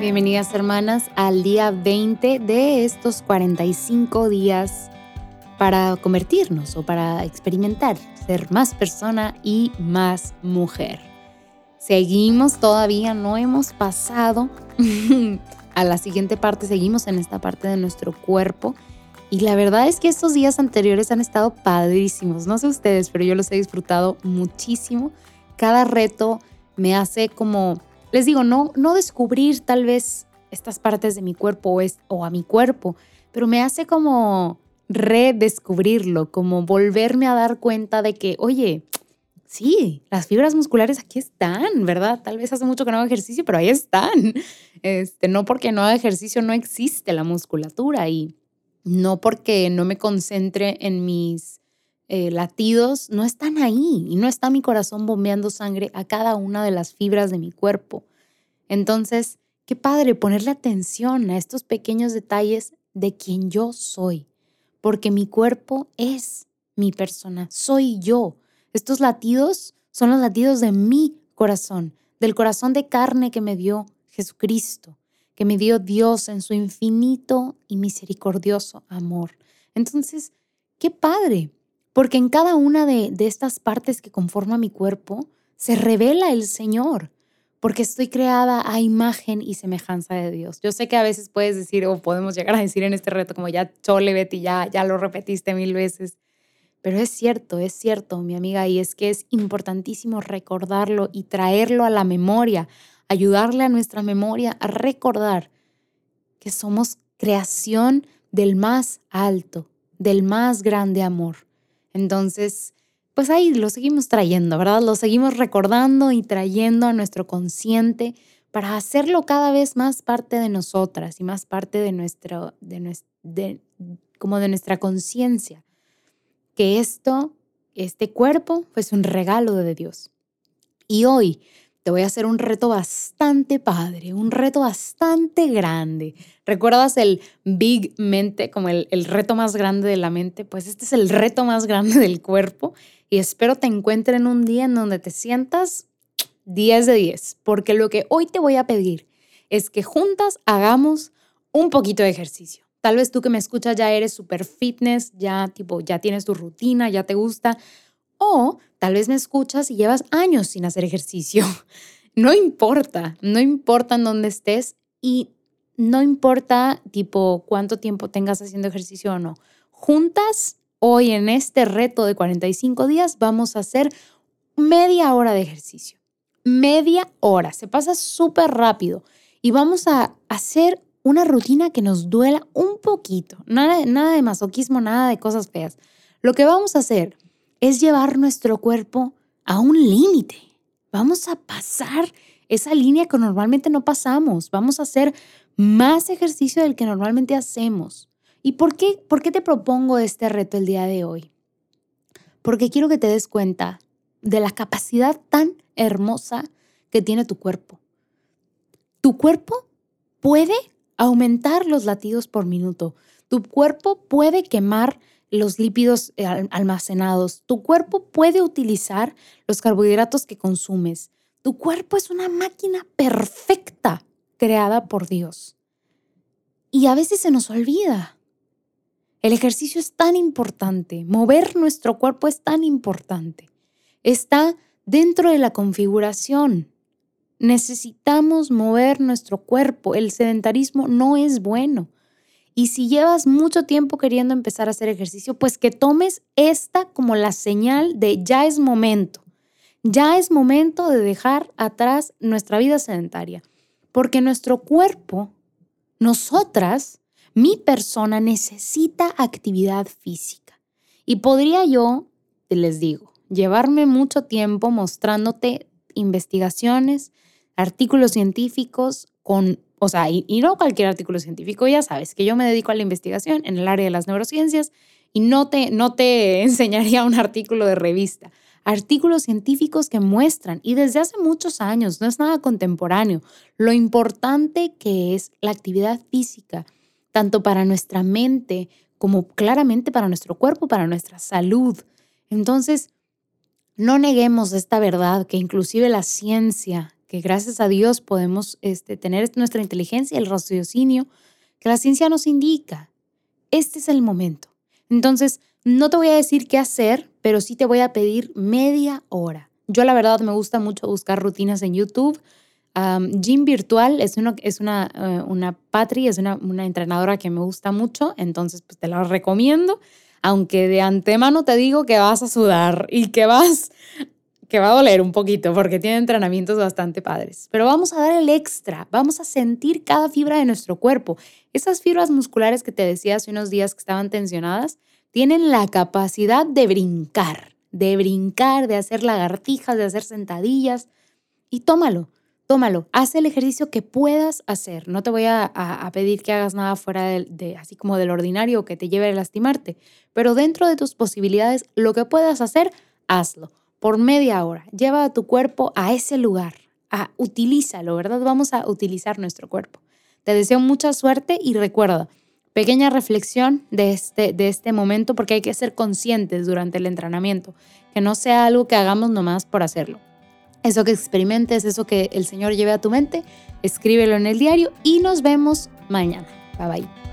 Bienvenidas hermanas al día 20 de estos 45 días para convertirnos o para experimentar, ser más persona y más mujer. Seguimos todavía, no hemos pasado a la siguiente parte, seguimos en esta parte de nuestro cuerpo. Y la verdad es que estos días anteriores han estado padrísimos. No sé ustedes, pero yo los he disfrutado muchísimo. Cada reto me hace como, les digo, no, no descubrir tal vez estas partes de mi cuerpo o, es, a mi cuerpo, pero me hace como redescubrirlo, como volverme a dar cuenta de que, oye, sí, las fibras musculares aquí están, ¿verdad? Tal vez hace mucho que no hago ejercicio, pero ahí están. Este, no porque no haga ejercicio no existe la musculatura y no porque no me concentre en mis eh, latidos, no están ahí y no está mi corazón bombeando sangre a cada una de las fibras de mi cuerpo. Entonces, qué padre ponerle atención a estos pequeños detalles de quien yo soy porque mi cuerpo es mi persona, soy yo. Estos latidos son los latidos de mi corazón, del corazón de carne que me dio Jesucristo, que me dio Dios en su infinito y misericordioso amor. Entonces, qué padre, porque en cada una de, de estas partes que conforma mi cuerpo se revela el Señor porque estoy creada a imagen y semejanza de Dios. Yo sé que a veces puedes decir o podemos llegar a decir en este reto como ya chole Betty, ya, ya lo repetiste mil veces, pero es cierto, es cierto, mi amiga, y es que es importantísimo recordarlo y traerlo a la memoria, ayudarle a nuestra memoria a recordar que somos creación del más alto, del más grande amor. Entonces, pues ahí lo seguimos trayendo, ¿verdad? Lo seguimos recordando y trayendo a nuestro consciente para hacerlo cada vez más parte de nosotras y más parte de nuestro, de, como de nuestra conciencia. Que esto, este cuerpo, es un regalo de Dios. Y hoy te voy a hacer un reto bastante padre, un reto bastante grande. ¿Recuerdas el Big Mente como el, el reto más grande de la mente? Pues este es el reto más grande del cuerpo y espero te encuentren un día en donde te sientas 10 de 10, porque lo que hoy te voy a pedir es que juntas hagamos un poquito de ejercicio. Tal vez tú que me escuchas ya eres super fitness, ya tipo ya tienes tu rutina, ya te gusta, o tal vez me escuchas y llevas años sin hacer ejercicio. No importa, no importa en dónde estés y no importa tipo cuánto tiempo tengas haciendo ejercicio o no. Juntas Hoy en este reto de 45 días vamos a hacer media hora de ejercicio. Media hora. Se pasa súper rápido. Y vamos a hacer una rutina que nos duela un poquito. Nada, nada de masoquismo, nada de cosas feas. Lo que vamos a hacer es llevar nuestro cuerpo a un límite. Vamos a pasar esa línea que normalmente no pasamos. Vamos a hacer más ejercicio del que normalmente hacemos. ¿Y por qué, por qué te propongo este reto el día de hoy? Porque quiero que te des cuenta de la capacidad tan hermosa que tiene tu cuerpo. Tu cuerpo puede aumentar los latidos por minuto. Tu cuerpo puede quemar los lípidos eh, almacenados. Tu cuerpo puede utilizar los carbohidratos que consumes. Tu cuerpo es una máquina perfecta creada por Dios. Y a veces se nos olvida. El ejercicio es tan importante, mover nuestro cuerpo es tan importante. Está dentro de la configuración. Necesitamos mover nuestro cuerpo. El sedentarismo no es bueno. Y si llevas mucho tiempo queriendo empezar a hacer ejercicio, pues que tomes esta como la señal de ya es momento. Ya es momento de dejar atrás nuestra vida sedentaria. Porque nuestro cuerpo, nosotras, mi persona necesita actividad física. Y podría yo, les digo, llevarme mucho tiempo mostrándote investigaciones, artículos científicos con, o sea, y, no cualquier artículo científico, ya sabes que yo me dedico a la investigación en el área de las neurociencias y no te, no te enseñaría un artículo de revista. Artículos científicos que muestran, y desde hace muchos años, no es nada contemporáneo, lo importante que es la actividad física tanto para nuestra mente como claramente para nuestro cuerpo, para nuestra salud. Entonces, no neguemos esta verdad que inclusive la ciencia, que gracias a Dios podemos este, tener nuestra inteligencia, el raciocinio, que la ciencia nos indica. Este es el momento. Entonces, no te voy a decir qué hacer, pero sí te voy a pedir media hora. Yo la verdad me gusta mucho buscar rutinas en YouTube. Gym Virtual es, uno, es una, uh, una Patri, es una, una, entrenadora que me gusta mucho, entonces pues te la recomiendo, aunque de antemano te digo que vas a sudar y que vas que va a doler un poquito porque tiene entrenamientos bastante padres. Pero vamos a dar el extra, vamos a sentir cada fibra de nuestro cuerpo. Esas fibras musculares que te decía hace unos días que estaban tensionadas, tienen la capacidad de brincar, de brincar, de hacer lagartijas, de hacer sentadillas. Y tómalo, tómalo, haz el ejercicio que puedas hacer. No te voy a, pedir que hagas nada fuera de, así como del ordinario que te lleve a lastimarte, pero dentro de tus posibilidades, lo que puedas hacer, hazlo por media hora. Lleva a tu cuerpo a ese lugar, a, utilízalo, ¿verdad? Vamos a utilizar nuestro cuerpo. Te deseo mucha suerte y recuerda, pequeña reflexión de este, de este momento porque hay que ser conscientes durante el entrenamiento, que no sea algo que hagamos nomás por hacerlo. Eso que experimentes, eso que el Señor lleve a tu mente, escríbelo en el diario y nos vemos mañana. Bye bye.